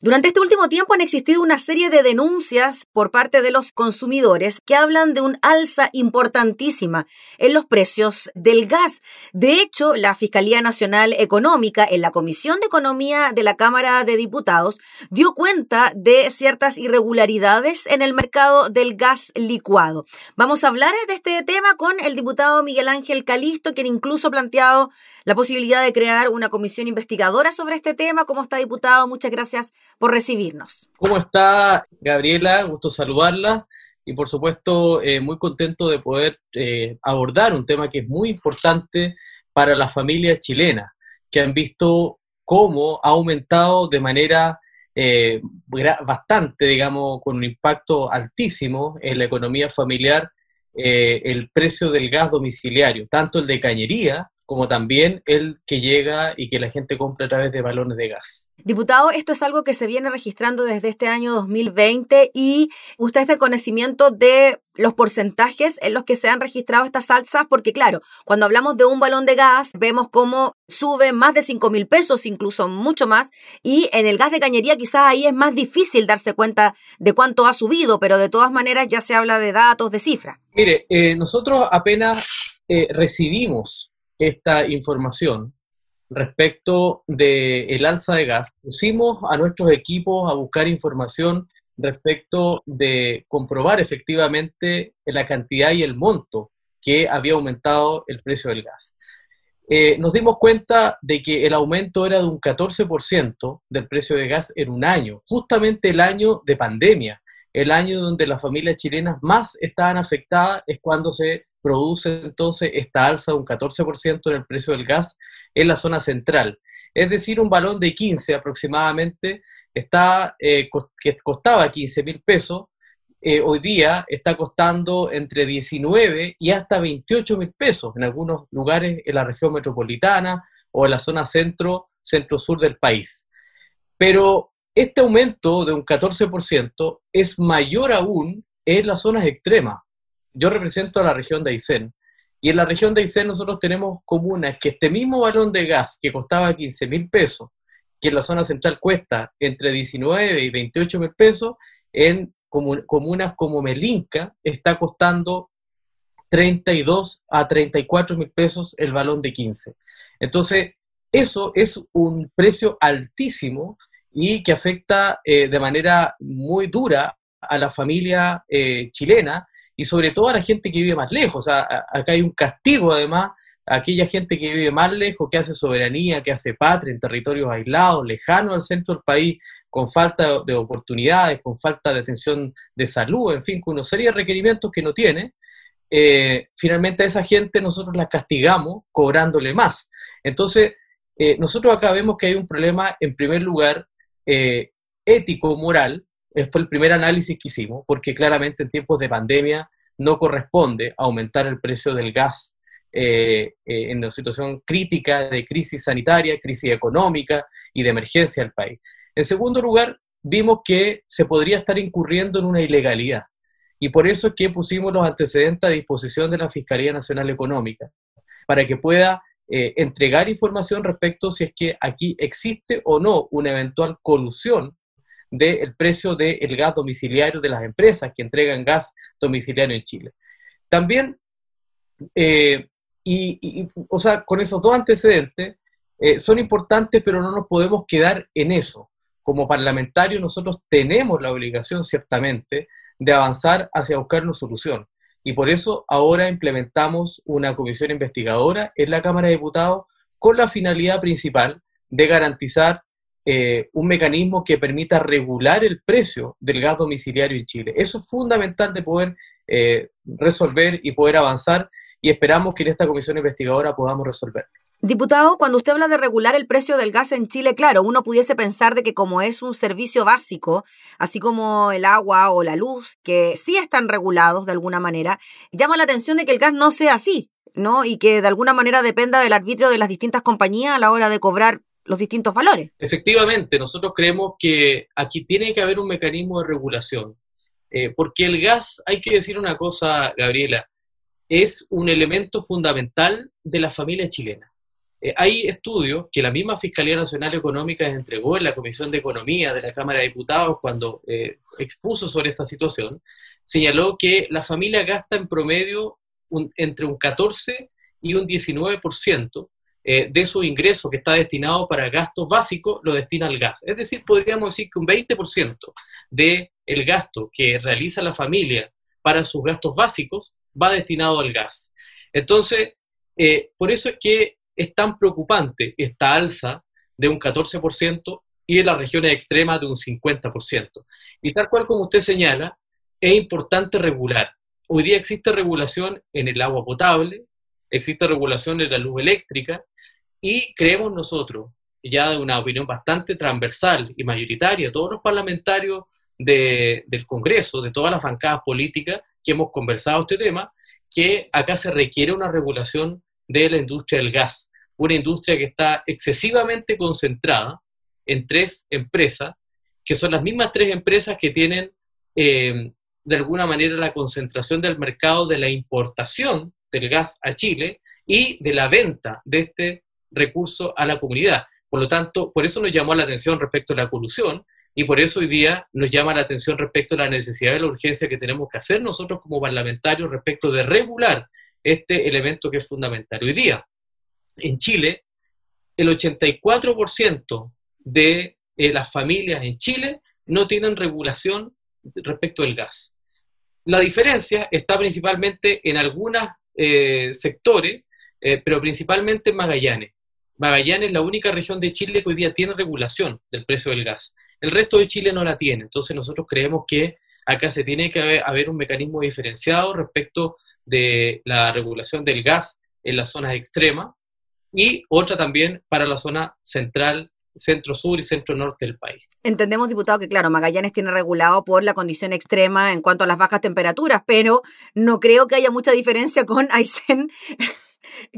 Durante este último tiempo han existido una serie de denuncias por parte de los consumidores que hablan de un alza importantísima en los precios del gas. De hecho, la Fiscalía Nacional Económica en la Comisión de Economía de la Cámara de Diputados dio cuenta de ciertas irregularidades en el mercado del gas licuado. Vamos a hablar de este tema con el diputado Miguel Ángel Calisto, quien incluso ha planteado la posibilidad de crear una comisión investigadora sobre este tema. ¿Cómo está, diputado? Muchas gracias por recibirnos. ¿Cómo está Gabriela? Gusto saludarla y por supuesto eh, muy contento de poder eh, abordar un tema que es muy importante para las familias chilenas, que han visto cómo ha aumentado de manera eh, bastante, digamos, con un impacto altísimo en la economía familiar el precio del gas domiciliario, tanto el de cañería como también el que llega y que la gente compra a través de balones de gas. Diputado, esto es algo que se viene registrando desde este año 2020 y usted está conocimiento de los porcentajes en los que se han registrado estas alzas, porque claro, cuando hablamos de un balón de gas, vemos cómo sube más de 5 mil pesos, incluso mucho más, y en el gas de cañería quizás ahí es más difícil darse cuenta de cuánto ha subido, pero de todas maneras ya se habla de datos, de cifras. Mire, eh, nosotros apenas eh, recibimos esta información respecto del el alza de gas, pusimos a nuestros equipos a buscar información respecto de comprobar efectivamente la cantidad y el monto que había aumentado el precio del gas. Eh, nos dimos cuenta de que el aumento era de un 14% del precio de gas en un año, justamente el año de pandemia, el año donde las familias chilenas más estaban afectadas es cuando se produce entonces esta alza de un 14% en el precio del gas en la zona central. Es decir, un balón de 15 aproximadamente está, eh, que costaba 15 mil pesos, eh, hoy día está costando entre 19 y hasta 28 mil pesos en algunos lugares en la región metropolitana o en la zona centro, centro-sur del país. Pero este aumento de un 14% es mayor aún en las zonas extremas yo represento a la región de Aysén, y en la región de Aysén nosotros tenemos comunas que este mismo balón de gas que costaba 15 mil pesos, que en la zona central cuesta entre 19 y 28 mil pesos, en comunas como Melinca está costando 32 a 34 mil pesos el balón de 15. Entonces, eso es un precio altísimo y que afecta eh, de manera muy dura a la familia eh, chilena y sobre todo a la gente que vive más lejos. O sea, acá hay un castigo además a aquella gente que vive más lejos, que hace soberanía, que hace patria en territorios aislados, lejanos al centro del país, con falta de oportunidades, con falta de atención de salud, en fin, con una serie de requerimientos que no tiene. Eh, finalmente a esa gente nosotros la castigamos cobrándole más. Entonces, eh, nosotros acá vemos que hay un problema, en primer lugar, eh, ético, moral, fue el primer análisis que hicimos, porque claramente en tiempos de pandemia no corresponde aumentar el precio del gas eh, eh, en una situación crítica de crisis sanitaria, crisis económica y de emergencia del país. En segundo lugar, vimos que se podría estar incurriendo en una ilegalidad. Y por eso es que pusimos los antecedentes a disposición de la Fiscalía Nacional Económica, para que pueda entregar información respecto si es que aquí existe o no una eventual colusión del precio del gas domiciliario de las empresas que entregan gas domiciliario en Chile. También, eh, y, o sea, con esos dos antecedentes, eh, son importantes, pero no nos podemos quedar en eso. Como parlamentarios, nosotros tenemos la obligación, ciertamente, de avanzar hacia buscar una solución. Y por eso ahora implementamos una comisión investigadora en la Cámara de Diputados con la finalidad principal de garantizar eh, un mecanismo que permita regular el precio del gas domiciliario en Chile. Eso es fundamental de poder eh, resolver y poder avanzar y esperamos que en esta comisión investigadora podamos resolver. Diputado, cuando usted habla de regular el precio del gas en Chile, claro, uno pudiese pensar de que como es un servicio básico, así como el agua o la luz, que sí están regulados de alguna manera, llama la atención de que el gas no sea así, ¿no? Y que de alguna manera dependa del arbitrio de las distintas compañías a la hora de cobrar los distintos valores. Efectivamente, nosotros creemos que aquí tiene que haber un mecanismo de regulación, eh, porque el gas, hay que decir una cosa, Gabriela, es un elemento fundamental de la familia chilena. eh, hay estudios que la misma Fiscalía Nacional Económica entregó en la Comisión de Economía de la Cámara de Diputados cuando eh, expuso sobre esta situación, señaló que la familia gasta en promedio entre un 14 y un 19% eh, de su ingreso que está destinado para gastos básicos lo destina al gas. Es decir, podríamos decir que un 20% del el gasto que realiza la familia para sus gastos básicos va destinado al gas. Entonces, por eso es que es tan preocupante esta alza de un 14% y en las regiones extremas de un 50%. Y tal cual como usted señala, es importante regular. Hoy día existe regulación en el agua potable, existe regulación en la luz eléctrica y creemos nosotros, ya de una opinión bastante transversal y mayoritaria, todos los parlamentarios del Congreso, de todas las bancadas políticas que hemos conversado este tema, que acá se requiere una regulación de la industria del gas, una industria que está excesivamente concentrada en tres empresas, que son las mismas tres empresas que tienen eh, de alguna manera la concentración del mercado de la importación del gas a Chile y de la venta de este recurso a la comunidad. Por lo tanto, por eso nos llamó la atención respecto a la colusión y por eso hoy día nos llama la atención respecto a la necesidad y la urgencia que tenemos que hacer nosotros como parlamentarios respecto de regular este elemento que es fundamental. Hoy día, en Chile, el 84% de eh, las familias en Chile no tienen regulación respecto del gas. La diferencia está principalmente en algunos eh, sectores, eh, pero principalmente en Magallanes. Magallanes es la única región de Chile que hoy día tiene regulación del precio del gas. El resto de Chile no la tiene. Entonces nosotros creemos que acá se tiene que haber un mecanismo diferenciado respecto de la regulación del gas en las zonas extremas y otra también para la zona central, centro-sur y centro-norte del país. Entendemos, diputado, que claro, Magallanes tiene regulado por la condición extrema en cuanto a las bajas temperaturas, pero no creo que haya mucha diferencia con Aysén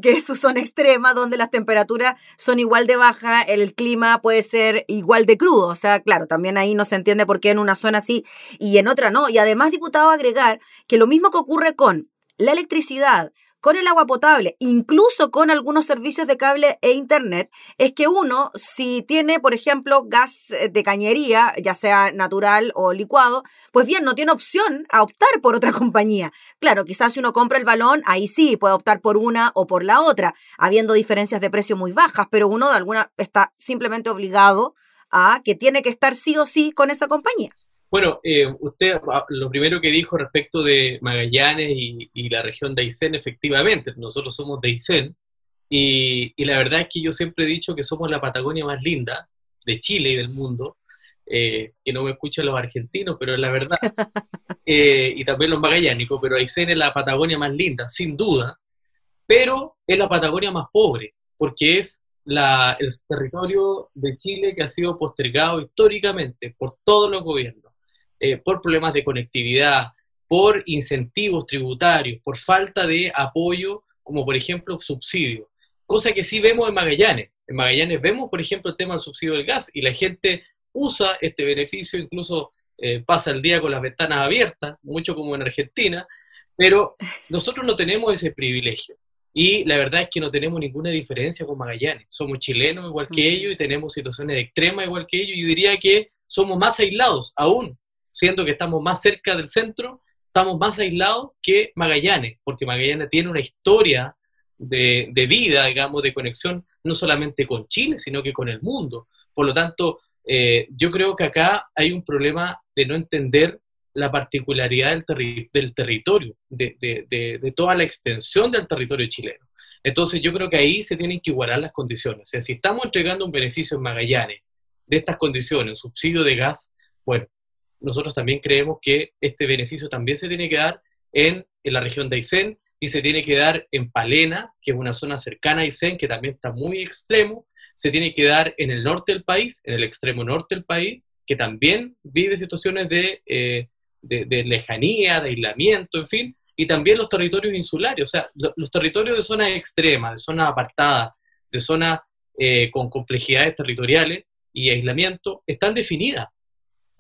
que es su zona extrema, donde las temperaturas son igual de bajas, el clima puede ser igual de crudo. O sea, claro, también ahí no se entiende por qué en una zona sí y en otra no. Y además, diputado, agregar que lo mismo que ocurre con la electricidad, con el agua potable, incluso con algunos servicios de cable e internet, es que uno, si tiene, por ejemplo, gas eh, de cañería, ya sea natural o licuado, pues bien, no tiene opción a optar por otra compañía. Claro, quizás si uno compra el balón, ahí sí puede optar por una o por la otra, habiendo diferencias de precio muy bajas, pero uno de alguna está simplemente obligado a que tiene que estar sí o sí con esa compañía. Bueno, eh, usted ah, lo primero que dijo respecto de Magallanes y, la región de Aysén, efectivamente, nosotros somos de Aysén, y, la verdad es que yo siempre he dicho que somos la Patagonia más linda de Chile y del mundo, eh, que no me escuchan los argentinos, pero es la verdad, eh, y también los magallánicos, pero Aysén es la Patagonia más linda, sin duda, pero es la Patagonia más pobre, porque es la, el territorio de Chile que ha sido postergado históricamente por todos los gobiernos eh, por problemas de conectividad, por incentivos tributarios, por falta de apoyo, como por ejemplo subsidios, cosa que sí vemos en Magallanes. En Magallanes vemos, por ejemplo, el tema del subsidio del gas y la gente usa este beneficio, incluso eh, pasa el día con las ventanas abiertas, mucho como en Argentina, pero nosotros no tenemos ese privilegio. Y la verdad es que no tenemos ninguna diferencia con Magallanes. Somos chilenos igual que ellos y tenemos situaciones extremas igual que ellos. Y diría que somos más aislados aún siendo que estamos más cerca del centro, estamos más aislados que Magallanes, porque Magallanes tiene una historia de, vida, digamos, de conexión no solamente con Chile, sino que con el mundo. Por lo tanto, eh, yo creo que acá hay un problema de no entender la particularidad del, del territorio, de, de, toda la extensión del territorio chileno. Entonces yo creo que ahí se tienen que igualar las condiciones. O sea, si estamos entregando un beneficio en Magallanes de estas condiciones, un subsidio de gas, bueno, nosotros también creemos que este beneficio también se tiene que dar en, la región de Aysén y se tiene que dar en Palena, que es una zona cercana a Aysén, que también está muy extremo, se tiene que dar en el norte del país, en el extremo norte del país, que también vive situaciones de, eh, de, lejanía, de aislamiento, en fin, y también los territorios insulares, o sea, los territorios de zonas extremas, de zonas apartadas, de zonas eh, con complejidades territoriales y aislamiento, están definidas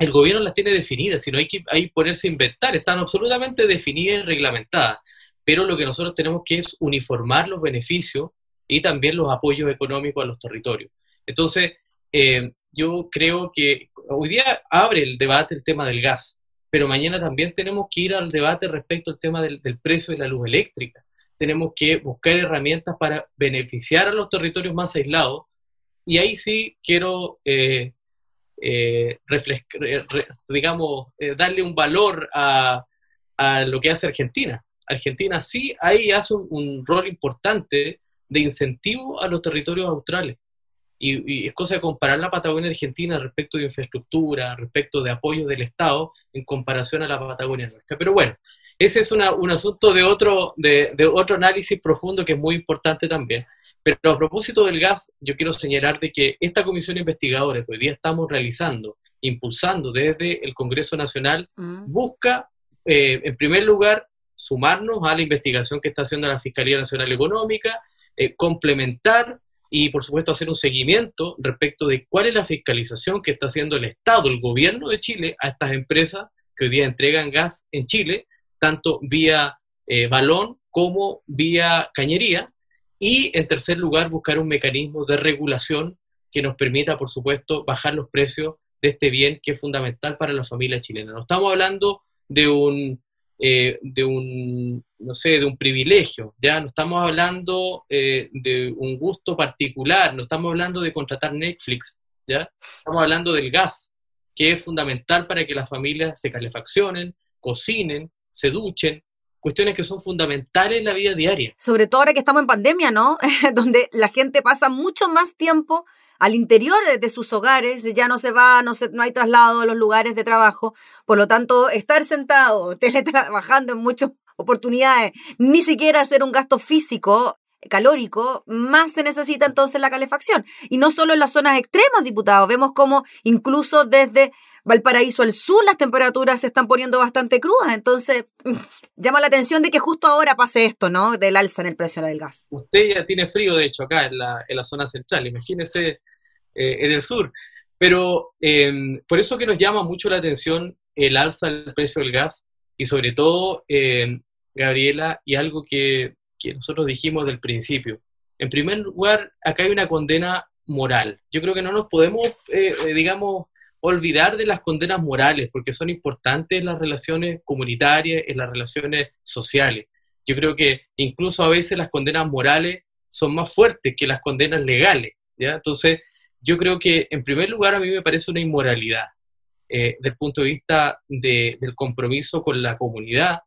el gobierno las tiene definidas, sino hay que hay ponerse a inventar, están absolutamente definidas y reglamentadas. Pero lo que nosotros tenemos que es uniformar los beneficios y también los apoyos económicos a los territorios. Entonces, eh, yo creo que hoy día abre el debate el tema del gas, pero mañana también tenemos que ir al debate respecto al tema del, precio de la luz eléctrica. Tenemos que buscar herramientas para beneficiar a los territorios más aislados. Y ahí sí quiero, eh, eh, digamos, darle un valor a, lo que hace Argentina. Argentina sí ahí hace un rol importante de incentivo a los territorios australes. Y, es cosa de comparar la Patagonia Argentina respecto de infraestructura, respecto de apoyo del Estado, en comparación a la Patagonia nuestra. Pero bueno, ese es un asunto de otro, de, otro análisis profundo que es muy importante también. Pero a propósito del gas, yo quiero señalar de que esta comisión investigadora que hoy día estamos realizando, impulsando desde el Congreso Nacional, mm. busca, eh, en primer lugar, sumarnos a la investigación que está haciendo la Fiscalía Nacional Económica, eh, complementar y, por supuesto, hacer un seguimiento respecto de cuál es la fiscalización que está haciendo el Estado, el gobierno de Chile, a estas empresas que hoy día entregan gas en Chile, tanto vía eh, balón como vía cañería. Y, en tercer lugar, buscar un mecanismo de regulación que nos permita, por supuesto, bajar los precios de este bien que es fundamental para la familia chilena. No estamos hablando de un eh, de un, no sé, de un privilegio, ya no estamos hablando eh, de un gusto particular, no estamos hablando de contratar Netflix, ya estamos hablando del gas, que es fundamental para que las familias se calefaccionen, cocinen, se duchen, cuestiones que son fundamentales en la vida diaria. Sobre todo ahora que estamos en pandemia, ¿no? Donde la gente pasa mucho más tiempo al interior de sus hogares, ya no se va, no, se, no hay traslado a los lugares de trabajo, por lo tanto, estar sentado, teletrabajando en muchas oportunidades, ni siquiera hacer un gasto físico calórico, más se necesita entonces la calefacción. Y no solo en las zonas extremas, diputados, vemos como incluso desde Valparaíso al sur las temperaturas se están poniendo bastante crudas, entonces llama la atención de que justo ahora pase esto, ¿no? Del alza en el precio del gas. Usted ya tiene frío, de hecho, acá en la, en la zona central, imagínese eh, en el sur. Pero em, por eso que nos llama mucho la atención el alza del precio del gas y sobre todo, em, Gabriela, y algo que, que nosotros dijimos del principio. En primer lugar, acá hay una condena moral. Yo creo que no nos podemos, eh, eh, digamos, olvidar de las condenas morales, porque son importantes en las relaciones comunitarias, en las relaciones sociales. Yo creo que incluso a veces las condenas morales son más fuertes que las condenas legales. ¿ya? Entonces, yo creo que en primer lugar a mí me parece una inmoralidad eh, desde el punto de vista del compromiso con la comunidad,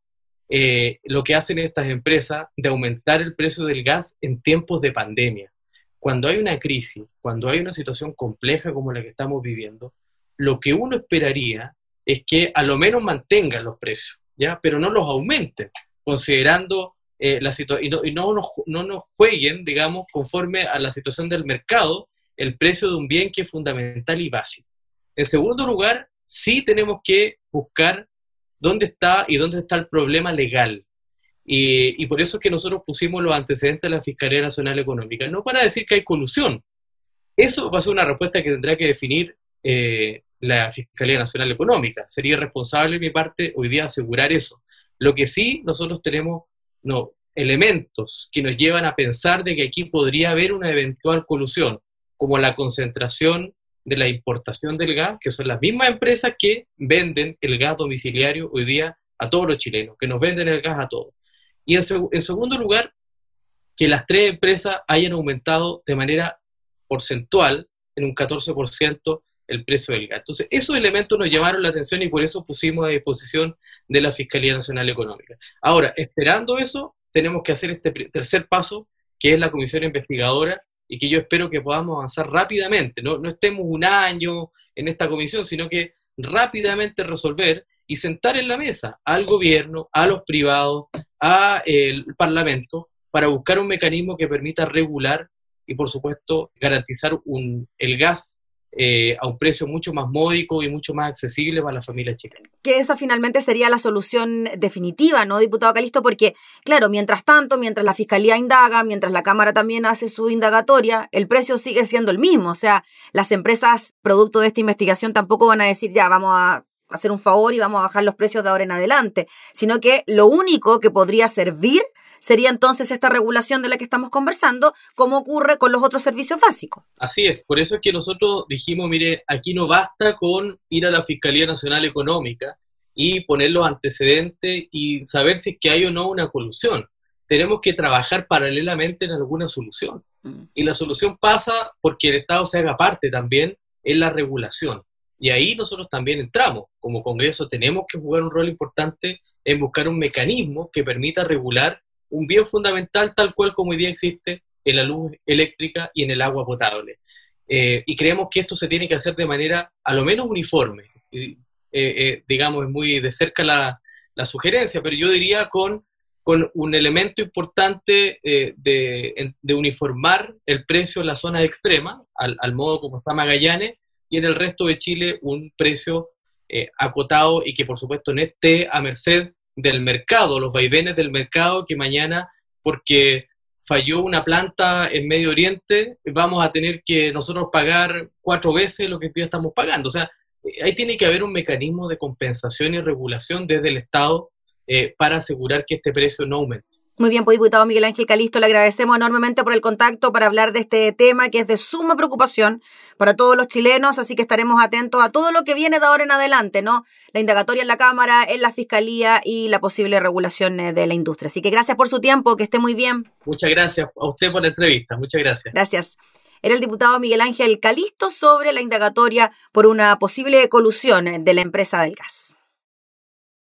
eh, lo que hacen estas empresas de aumentar el precio del gas en tiempos de pandemia. Cuando hay una crisis, cuando hay una situación compleja como la que estamos viviendo, lo que uno esperaría es que a lo menos mantengan los precios, ¿ya? pero no los aumenten, considerando eh, la situación, y, no, no, nos, no nos jueguen, digamos, conforme a la situación del mercado, el precio de un bien que es fundamental y básico. En segundo lugar, sí tenemos que buscar dónde está y dónde está el problema legal. Y, por eso es que nosotros pusimos los antecedentes de la Fiscalía Nacional Económica, no para decir que hay colusión. Eso va a ser una respuesta que tendrá que definir eh, la Fiscalía Nacional Económica. Sería responsable de mi parte hoy día asegurar eso. Lo que sí nosotros tenemos no, elementos que nos llevan a pensar de que aquí podría haber una eventual colusión como la concentración de la importación del gas, que son las mismas empresas que venden el gas domiciliario hoy día a todos los chilenos, que nos venden el gas a todos. Y en, segundo lugar, que las tres empresas hayan aumentado de manera porcentual en un 14% el precio del gas. Entonces, esos elementos nos llamaron la atención y por eso pusimos a disposición de la Fiscalía Nacional Económica. Ahora, esperando eso, tenemos que hacer este tercer paso, que es la comisión investigadora, y que yo espero que podamos avanzar rápidamente. No, no estemos un año en esta comisión, sino que rápidamente resolver y sentar en la mesa al gobierno, a los privados, al Parlamento, para buscar un mecanismo que permita regular y, por supuesto, garantizar un, el gas eh, a un precio mucho más módico y mucho más accesible para la familia chilena. Que esa finalmente sería la solución definitiva, ¿no, diputado Calisto? Porque, claro, mientras tanto, mientras la Fiscalía indaga, mientras la Cámara también hace su indagatoria, el precio sigue siendo el mismo. O sea, las empresas, producto de esta investigación, tampoco van a decir, ya, vamos a hacer un favor y vamos a bajar los precios de ahora en adelante, sino que lo único que podría servir sería entonces esta regulación de la que estamos conversando, como ocurre con los otros servicios básicos. Así es, por eso es que nosotros dijimos, mire, aquí no basta con ir a la Fiscalía Nacional Económica y poner los antecedentes y saber si es que hay o no una colusión. Tenemos que trabajar paralelamente en alguna solución. Mm. Y la solución pasa porque el Estado se haga parte también en la regulación. Y ahí nosotros también entramos. Como Congreso tenemos que jugar un rol importante en buscar un mecanismo que permita regular un bien fundamental tal cual como hoy día existe en la luz eléctrica y en el agua potable. Eh, y creemos que esto se tiene que hacer de manera a lo menos uniforme. Eh, eh, digamos, es muy de cerca la, la, sugerencia, pero yo diría con, con un elemento importante de, de, uniformar el precio en la zona extrema, al, al modo como está Magallanes, y en el resto de Chile un precio acotado y que por supuesto no esté a merced del mercado, los vaivenes del mercado que mañana, porque falló una planta en Medio Oriente, vamos a tener que nosotros pagar cuatro veces lo que ya estamos pagando. O sea, ahí tiene que haber un mecanismo de compensación y regulación desde el Estado eh, para asegurar que este precio no aumente. Muy bien, pues diputado Miguel Ángel Calisto, le agradecemos enormemente por el contacto para hablar de este tema que es de suma preocupación para todos los chilenos, así que estaremos atentos a todo lo que viene de ahora en adelante, ¿no? La indagatoria en la Cámara, en la Fiscalía y la posible regulación eh, de la industria. Así que gracias por su tiempo, que esté muy bien. Muchas gracias a usted por la entrevista, muchas gracias. Gracias. Era el diputado Miguel Ángel Calisto sobre la indagatoria por una posible colusión de la empresa del gas.